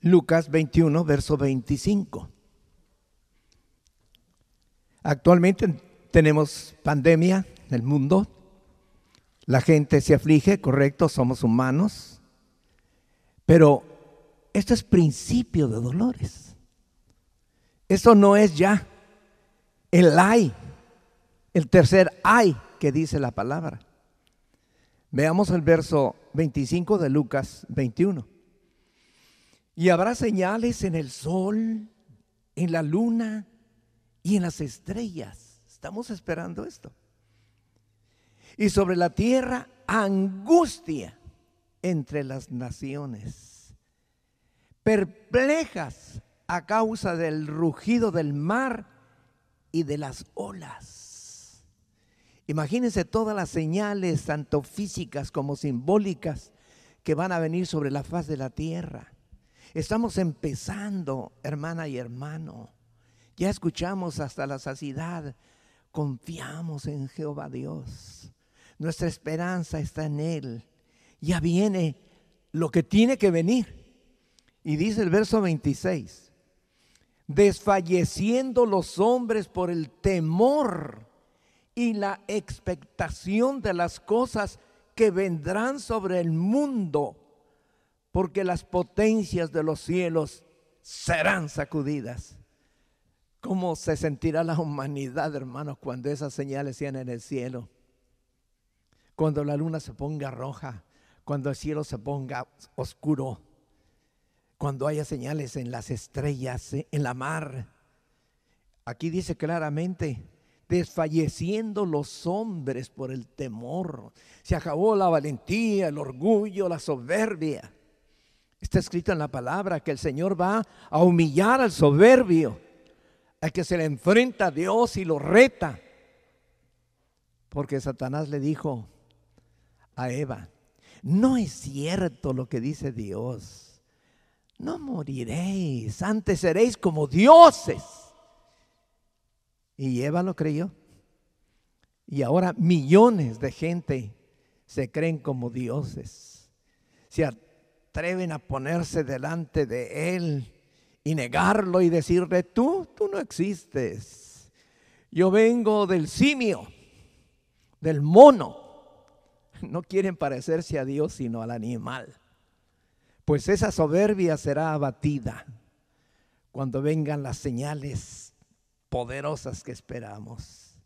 Lucas 21, verso 25. Actualmente tenemos pandemia en el mundo, la gente se aflige, correcto, somos humanos, pero esto es principio de dolores. Esto no es ya el ay, el tercer ay que dice la palabra. Veamos el verso 25 de Lucas 21. Y habrá señales en el sol, en la luna y en las estrellas. Estamos esperando esto. Y sobre la tierra, angustia entre las naciones, perplejas a causa del rugido del mar y de las olas. Imagínense todas las señales, tanto físicas como simbólicas, que van a venir sobre la faz de la tierra. Estamos empezando, hermana y hermano, ya escuchamos hasta la saciedad. Confiamos en Jehová Dios. Nuestra esperanza está en Él. Ya viene lo que tiene que venir. Y dice el verso 26, desfalleciendo los hombres por el temor y la expectación de las cosas que vendrán sobre el mundo, porque las potencias de los cielos serán sacudidas. ¿Cómo se sentirá la humanidad, hermanos, cuando esas señales sean en el cielo? Cuando la luna se ponga roja, cuando el cielo se ponga oscuro, cuando haya señales en las estrellas, en la mar. Aquí dice claramente, desfalleciendo los hombres por el temor. Se acabó la valentía, el orgullo, la soberbia. Está escrito en la palabra que el Señor va a humillar al soberbio al que se le enfrenta a Dios y lo reta. Porque Satanás le dijo a Eva, no es cierto lo que dice Dios. No moriréis, antes seréis como dioses. Y Eva lo creyó. Y ahora millones de gente se creen como dioses. Se atreven a ponerse delante de Él y negarlo y decirle, tú, tú no existes. Yo vengo del simio, del mono. No quieren parecerse a Dios sino al animal. Pues esa soberbia será abatida cuando vengan las señales poderosas que esperamos.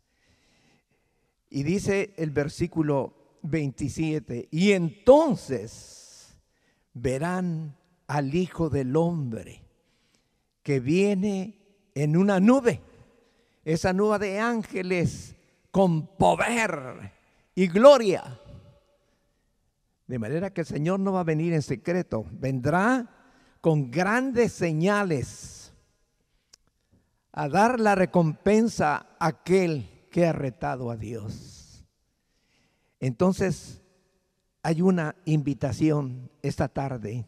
Y dice el versículo 27, y entonces verán al Hijo del Hombre que viene en una nube, esa nube de ángeles con poder y gloria. De manera que el Señor no va a venir en secreto, vendrá con grandes señales a dar la recompensa a aquel que ha retado a Dios. Entonces, hay una invitación esta tarde.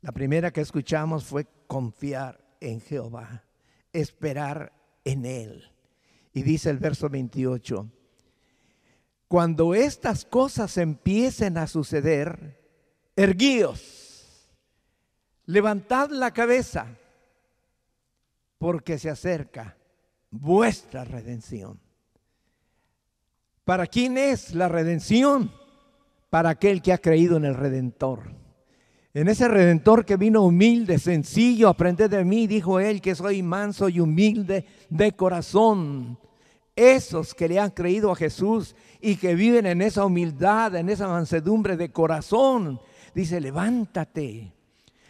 La primera que escuchamos fue confiar en Jehová, esperar en Él. Y dice el verso 28, cuando estas cosas empiecen a suceder, erguíos, levantad la cabeza, porque se acerca vuestra redención. ¿Para quién es la redención? Para aquel que ha creído en el Redentor. En ese redentor que vino humilde, sencillo, aprende de mí, dijo él que soy manso y humilde de corazón. Esos que le han creído a Jesús y que viven en esa humildad, en esa mansedumbre de corazón, dice, levántate,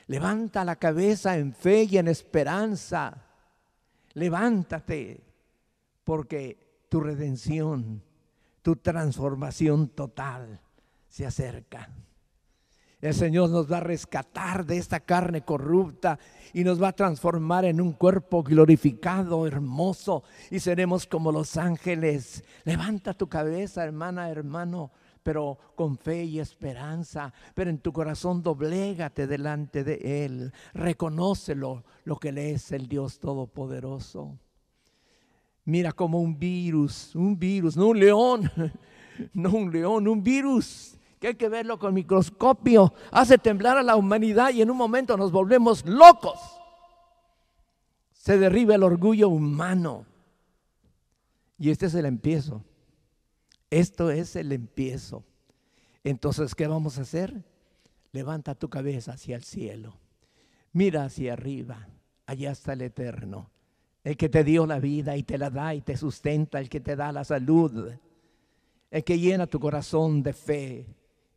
levanta la cabeza en fe y en esperanza. Levántate, porque tu redención, tu transformación total se acerca. El Señor nos va a rescatar de esta carne corrupta y nos va a transformar en un cuerpo glorificado, hermoso, y seremos como los ángeles. Levanta tu cabeza, hermana, hermano, pero con fe y esperanza, pero en tu corazón doblégate delante de Él, reconócelo lo que Él es, el Dios Todopoderoso. Mira como un virus, un virus, no un león, no un león, un virus que hay que verlo con microscopio, hace temblar a la humanidad y en un momento nos volvemos locos. Se derriba el orgullo humano. Y este es el empiezo. Esto es el empiezo. Entonces, ¿qué vamos a hacer? Levanta tu cabeza hacia el cielo. Mira hacia arriba. Allá está el eterno. El que te dio la vida y te la da y te sustenta. El que te da la salud. El que llena tu corazón de fe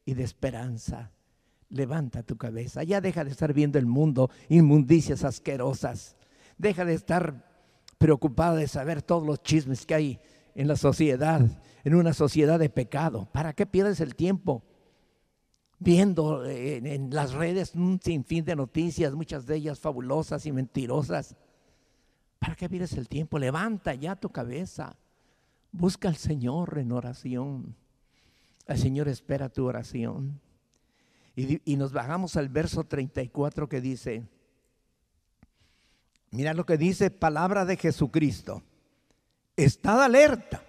y de esperanza. Levanta tu cabeza. Ya deja de estar viendo el mundo, inmundicias asquerosas. Deja de estar preocupada de saber todos los chismes que hay en la sociedad, en una sociedad de pecado. ¿Para qué pierdes el tiempo? Viendo en, en las redes un sinfín de noticias, muchas de ellas fabulosas y mentirosas. ¿Para qué pierdes el tiempo? Levanta ya tu cabeza. Busca al Señor en oración. El Señor espera tu oración. Y, nos bajamos al verso 34 que dice, mira lo que dice palabra de Jesucristo. Estad alerta.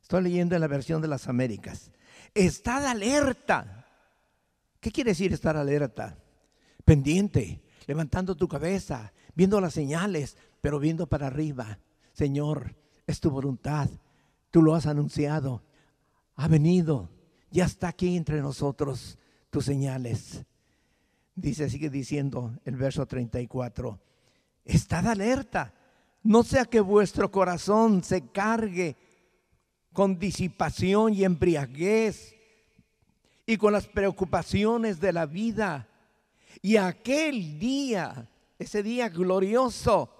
Estoy leyendo en la versión de las Américas. Estad alerta, ¿Qué quiere decir estar alerta? Pendiente, levantando tu cabeza, viendo las señales, pero viendo para arriba. Señor, es tu voluntad. Tú lo has anunciado. Ha venido. Ya está aquí entre nosotros tus señales. Dice, sigue diciendo el verso 34. Estad alerta. No sea que vuestro corazón se cargue con disipación y embriaguez y con las preocupaciones de la vida. Y aquel día, ese día glorioso,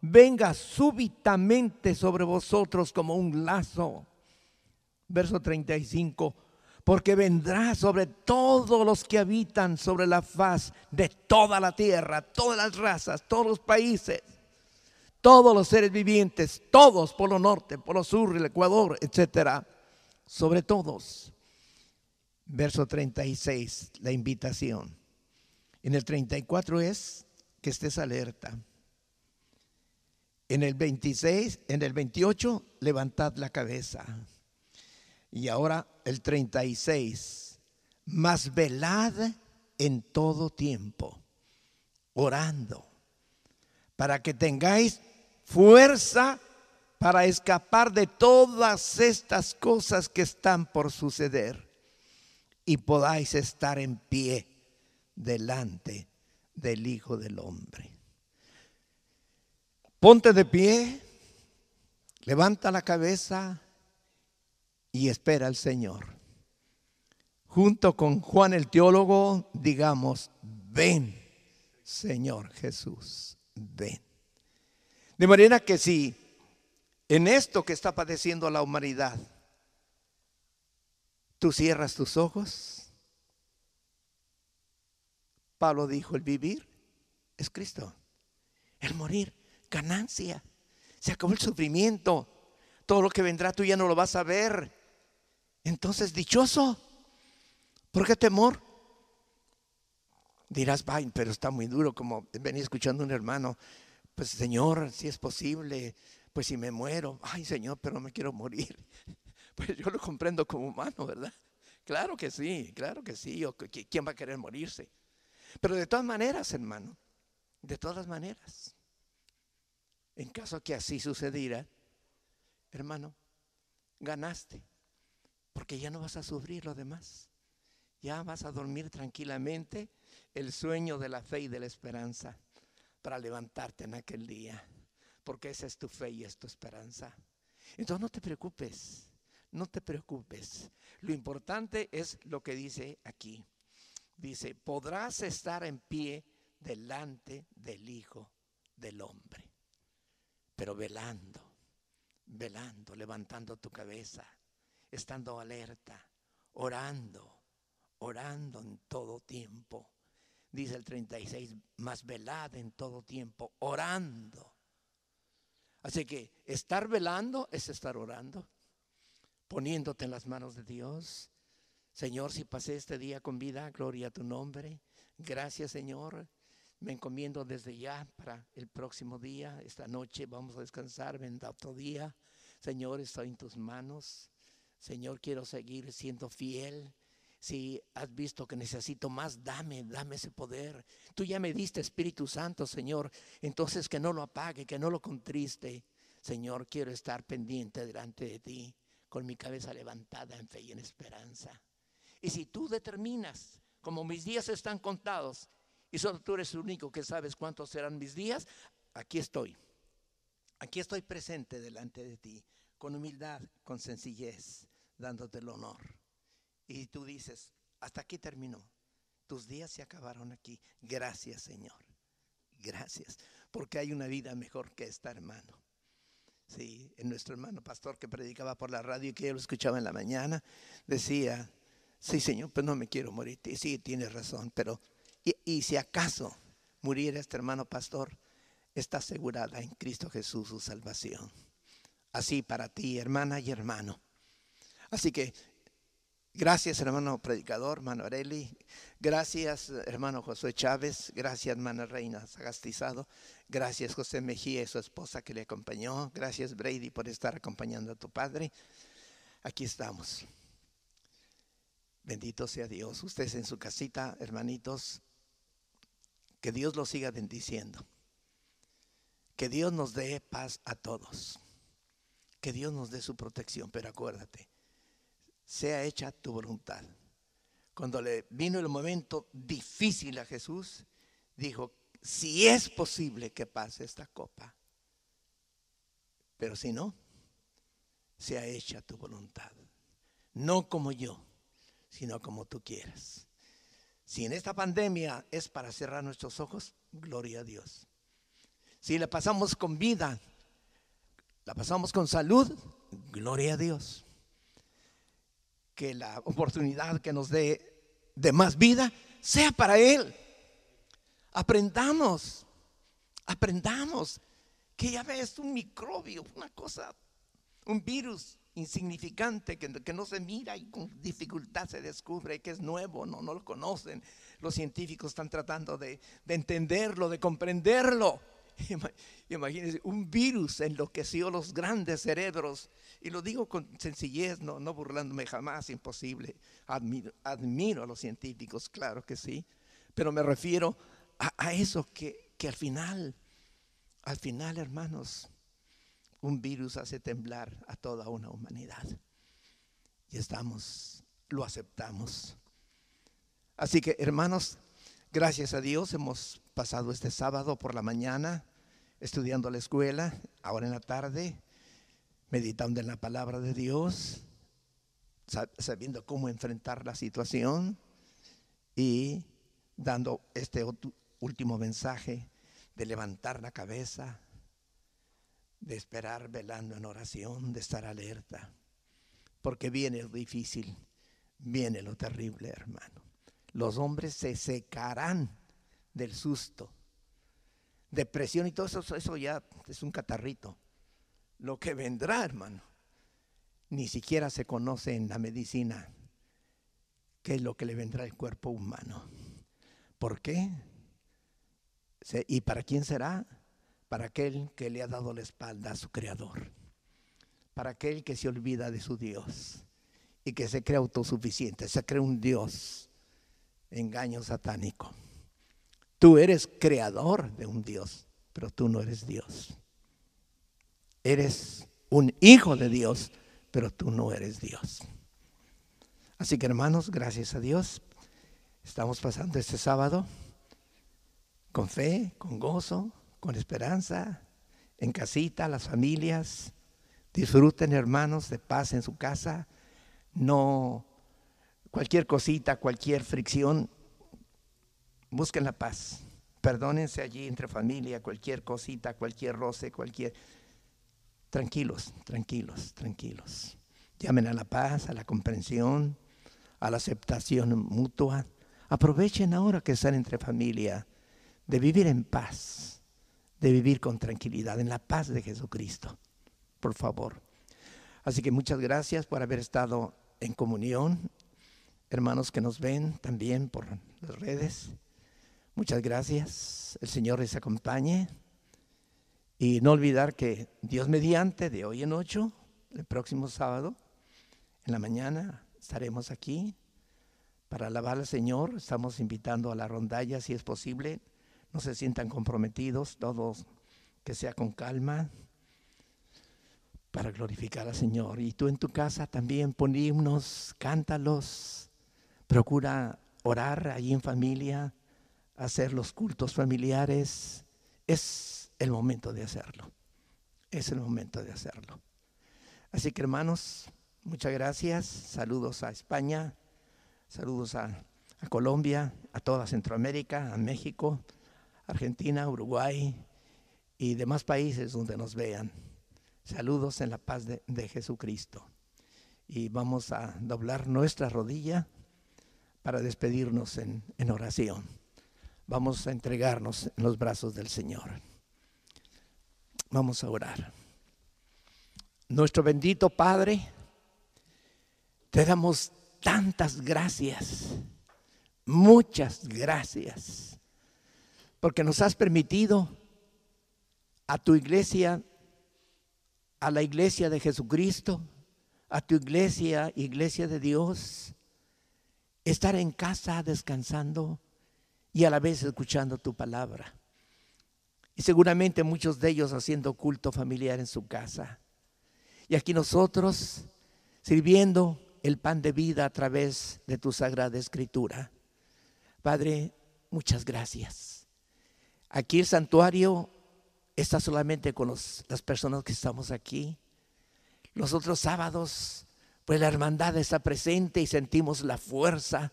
venga súbitamente sobre vosotros como un lazo. Verso 35, porque vendrá sobre todos los que habitan sobre la faz de toda la tierra, todas las razas, todos los países, todos los seres vivientes, todos por lo norte, por lo sur, el Ecuador, etcétera, sobre todos. Verso 36, la invitación. En el 34 es que estés alerta. En el 26, en el 28, levantad la cabeza. Y ahora el 36, más velad en todo tiempo, orando, para que tengáis fuerza para escapar de todas estas cosas que están por suceder y podáis estar en pie delante del Hijo del Hombre. Ponte de pie, levanta la cabeza y espera al Señor. Junto con Juan el teólogo, digamos, ven, Señor Jesús, ven. De manera que si en esto que está padeciendo la humanidad, tú cierras tus ojos, Pablo dijo, el vivir es Cristo, el morir ganancia. Se acabó el sufrimiento. Todo lo que vendrá tú ya no lo vas a ver. Entonces, dichoso. ¿Por qué temor? Dirás, vaya, pero está muy duro, como venía escuchando un hermano. Pues, Señor, si es posible, pues si me muero, ay, Señor, pero no me quiero morir. Pues yo lo comprendo como humano, ¿verdad? Claro que sí, claro que sí. ¿Quién va a querer morirse? Pero de todas maneras, hermano, de todas maneras, en caso que así sucediera, hermano, ganaste, porque ya no vas a sufrir lo demás. Ya vas a dormir tranquilamente el sueño de la fe y de la esperanza para levantarte en aquel día, porque esa es tu fe y es tu esperanza. Entonces no te preocupes, no te preocupes. Lo importante es lo que dice aquí. Dice, podrás estar en pie delante del Hijo del Hombre pero velando, velando, levantando tu cabeza, estando alerta, orando, orando en todo tiempo. Dice el 36, más velad en todo tiempo, orando. Así que estar velando es estar orando, poniéndote en las manos de Dios. Señor, si pasé este día con vida, gloria a tu nombre. Gracias, Señor. Me encomiendo desde ya para el próximo día. Esta noche vamos a descansar, vendrá otro día. Señor, estoy en tus manos. Señor, quiero seguir siendo fiel. Si has visto que necesito más, dame, dame ese poder. Tú ya me diste Espíritu Santo, Señor. Entonces que no lo apague, que no lo contriste. Señor, quiero estar pendiente delante de ti, con mi cabeza levantada en fe y en esperanza. Y si tú determinas, como mis días están contados, y solo tú eres el único que sabes cuántos serán mis días, aquí estoy. Aquí estoy presente delante de ti, con humildad, con sencillez, dándote el honor. Y tú dices, hasta aquí terminó. Tus días se acabaron aquí. Gracias, Señor. Gracias. Porque hay una vida mejor que esta, hermano. Sí, en nuestro hermano pastor que predicaba por la radio y que yo lo escuchaba en la mañana, decía, sí, Señor, pero no me quiero morir. Sí, tienes razón, pero y, si acaso muriera este hermano pastor, está asegurada en Cristo Jesús su salvación. Así para ti, hermana y hermano. Así que gracias, hermano predicador, hermano Areli. Gracias, hermano José Chávez. Gracias, hermana Reina Sagastizado. Gracias, José Mejía y su esposa que le acompañó. Gracias, Brady, por estar acompañando a tu padre. Aquí estamos. Bendito sea Dios. Ustedes en su casita, hermanitos, que Dios los siga bendiciendo. Que Dios nos dé paz a todos. Que Dios nos dé su protección. Pero acuérdate, sea hecha tu voluntad. Cuando le vino el momento difícil a Jesús, dijo, si es posible que pase esta copa. Pero si no, sea hecha tu voluntad. No como yo, sino como tú quieras. Si en esta pandemia es para cerrar nuestros ojos, gloria a Dios. Si la pasamos con vida, la pasamos con salud, gloria a Dios. Que la oportunidad que nos dé de más vida sea para Él. Aprendamos, aprendamos que ya ves un microbio, una cosa, un virus insignificante que, que, no se mira y con dificultad se descubre que es nuevo, no, no lo conocen. Los científicos están tratando de, de entenderlo, de comprenderlo. Imagínense, un virus enloqueció los grandes cerebros. Y lo digo con sencillez, no, no burlándome jamás, imposible. Admiro, a los científicos, claro que sí. Pero me refiero a, a eso que, que al final, al final, hermanos, un virus hace temblar a toda una humanidad. Y estamos, lo aceptamos. Así que, hermanos, gracias a Dios hemos pasado este sábado por la mañana estudiando la escuela, ahora en la tarde, meditando en la palabra de Dios, sabiendo cómo enfrentar la situación y dando este último mensaje de levantar la cabeza, de esperar velando en oración, de estar alerta, porque viene lo difícil, viene lo terrible, hermano. Los hombres se secarán del susto, depresión y todo eso, eso ya es un catarrito. Lo que vendrá, hermano, ni siquiera se conoce en la medicina qué es lo que le vendrá al cuerpo humano. ¿Por qué? ¿Y para quién será? para aquel que le ha dado la espalda a su creador, para aquel que se olvida de su Dios y que se cree autosuficiente, se cree un Dios, engaño satánico. Tú eres creador de un Dios, pero tú no eres Dios. Eres un hijo de Dios, pero tú no eres Dios. Así que hermanos, gracias a Dios, estamos pasando este sábado con fe, con gozo, con esperanza, en casita, las familias. Disfruten, hermanos, de paz en su casa. No cualquier cosita, cualquier fricción, busquen la paz. Perdónense allí entre familia, cualquier cosita, cualquier roce, cualquier... Tranquilos, tranquilos, tranquilos. Llamen a la paz, a la comprensión, a la aceptación mutua. Aprovechen ahora que están entre familia de vivir en paz de vivir con tranquilidad, en la paz de Jesucristo. Por favor. Así que muchas gracias por haber estado en comunión. Hermanos que nos ven también por las redes. Muchas gracias. El Señor les acompañe. Y no olvidar que Dios mediante, de hoy en ocho, el próximo sábado, en la mañana, estaremos aquí para alabar al Señor. Estamos invitando a la rondalla, si es posible, no se sientan comprometidos, todos que sea con calma para glorificar al Señor. Y tú en tu casa también pon himnos, cántalos, procura orar allí en familia, hacer los cultos familiares. Es el momento de hacerlo. Es el momento de hacerlo. Así que hermanos, muchas gracias. Saludos a España, saludos a, Colombia, a toda Centroamérica, a México. Argentina, Uruguay y demás países donde nos vean. Saludos en la paz de, Jesucristo. Y vamos a doblar nuestra rodilla para despedirnos en oración. Vamos a entregarnos en los brazos del Señor. Vamos a orar. Nuestro bendito Padre, te damos tantas gracias, muchas gracias porque nos has permitido a tu iglesia, a la iglesia de Jesucristo, a tu iglesia, iglesia de Dios, estar en casa descansando y a la vez escuchando tu palabra. Y seguramente muchos de ellos haciendo culto familiar en su casa. Y aquí nosotros sirviendo el pan de vida a través de tu sagrada escritura. Padre, muchas gracias. Aquí el santuario está solamente con las personas que estamos aquí. Los otros sábados, pues la hermandad está presente y sentimos la fuerza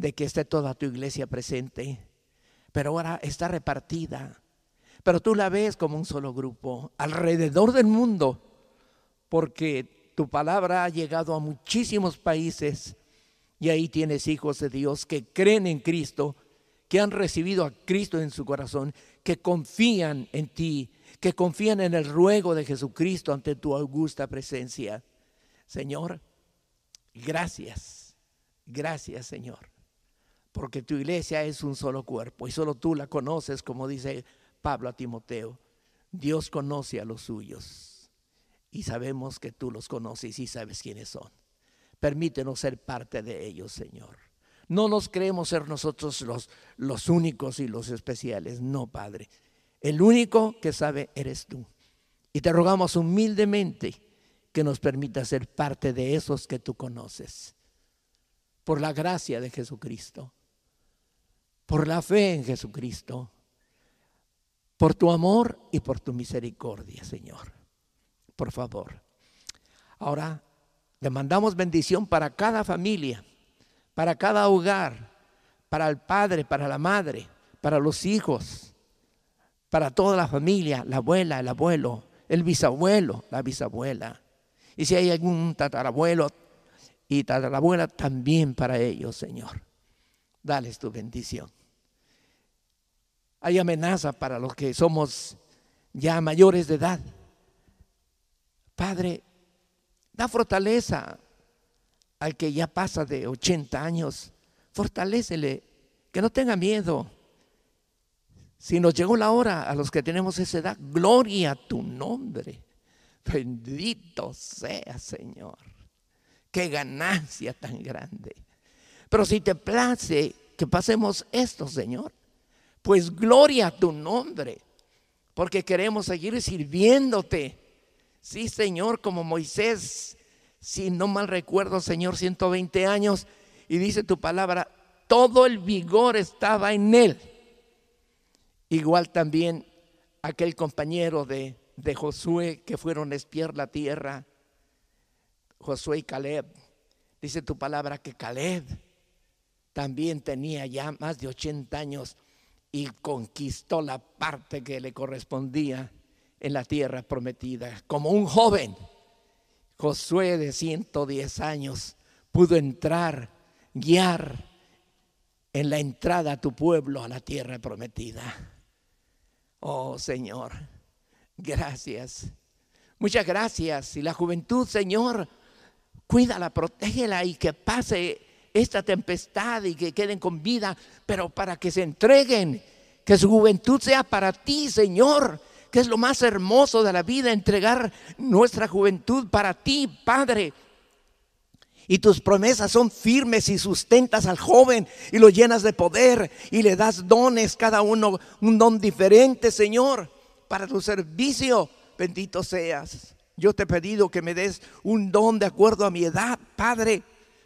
de que esté toda tu iglesia presente. Pero ahora está repartida. Pero tú la ves como un solo grupo alrededor del mundo, porque tu palabra ha llegado a muchísimos países y ahí tienes hijos de Dios que creen en Cristo, que han recibido a Cristo en su corazón que confían en ti, que confían en el ruego de Jesucristo ante tu augusta presencia. Señor, gracias, gracias Señor, porque tu iglesia es un solo cuerpo y solo tú la conoces, como dice Pablo a Timoteo. Dios conoce a los suyos y sabemos que tú los conoces y sabes quiénes son. Permítenos ser parte de ellos, Señor. No nos creemos ser nosotros los, los únicos y los especiales. No, Padre. El único que sabe eres tú. Y te rogamos humildemente que nos permita ser parte de esos que tú conoces. Por la gracia de Jesucristo. Por la fe en Jesucristo. Por tu amor y por tu misericordia, Señor. Por favor. Ahora demandamos bendición para cada familia para cada hogar, para el padre, para la madre, para los hijos, para toda la familia, la abuela, el abuelo, el bisabuelo, la bisabuela. Y si hay algún tatarabuelo y tatarabuela, también para ellos, Señor. Dales tu bendición. Hay amenaza para los que somos ya mayores de edad. Padre, da fortaleza al que ya pasa de 80 años, fortalécele, que no tenga miedo. Si nos llegó la hora a los que tenemos esa edad, gloria a tu nombre. Bendito sea, Señor. Qué ganancia tan grande. Pero si te place que pasemos esto, Señor, pues gloria a tu nombre, porque queremos seguir sirviéndote. Sí, Señor, como Moisés si no mal recuerdo, Señor, 120 años, y dice tu palabra, todo el vigor estaba en él. Igual también aquel compañero de, de Josué que fueron a espiar la tierra, Josué y Caleb. Dice tu palabra que Caleb también tenía ya más de 80 años y conquistó la parte que le correspondía en la tierra prometida, como un joven. Josué de 110 años pudo entrar, guiar en la entrada a tu pueblo a la tierra prometida. Oh Señor, gracias. Muchas gracias. Y la juventud, Señor, cuídala, protégela y que pase esta tempestad y que queden con vida, pero para que se entreguen, que su juventud sea para ti, Señor que es lo más hermoso de la vida, entregar nuestra juventud para ti, Padre. Y tus promesas son firmes y sustentas al joven y lo llenas de poder y le das dones, cada uno un don diferente, Señor, para tu servicio. Bendito seas. Yo te he pedido que me des un don de acuerdo a mi edad, Padre,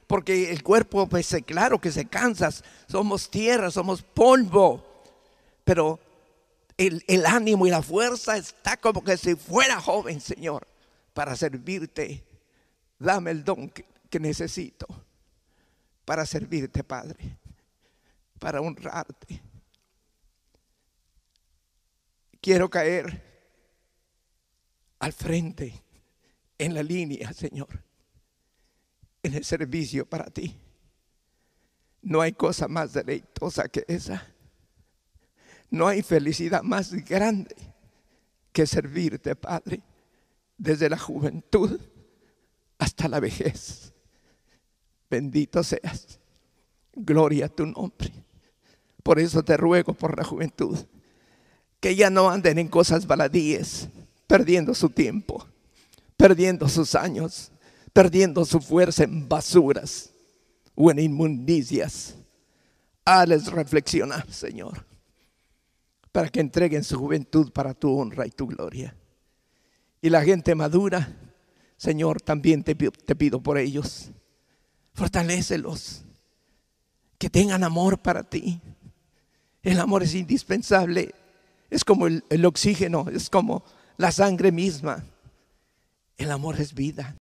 porque el cuerpo, pues claro que se cansa, somos tierra, somos polvo, pero el, ánimo y la fuerza está como que si fuera joven, Señor, para servirte. Dame el don que, que necesito para servirte, Padre, para honrarte. Quiero caer al frente, en la línea, Señor, en el servicio para ti. No hay cosa más deleitosa que esa. No hay felicidad más grande que servirte, Padre, desde la juventud hasta la vejez. Bendito seas. Gloria a tu nombre. Por eso te ruego por la juventud, que ya no anden en cosas baladíes, perdiendo su tiempo, perdiendo sus años, perdiendo su fuerza en basuras. o en inmundicias. Hazles reflexionar, Señor, para que entreguen su juventud para tu honra y tu gloria. Y la gente madura, Señor, también te, pido por ellos. Fortalécelos, que tengan amor para ti. El amor es indispensable, es como el oxígeno, es como la sangre misma. El amor es vida.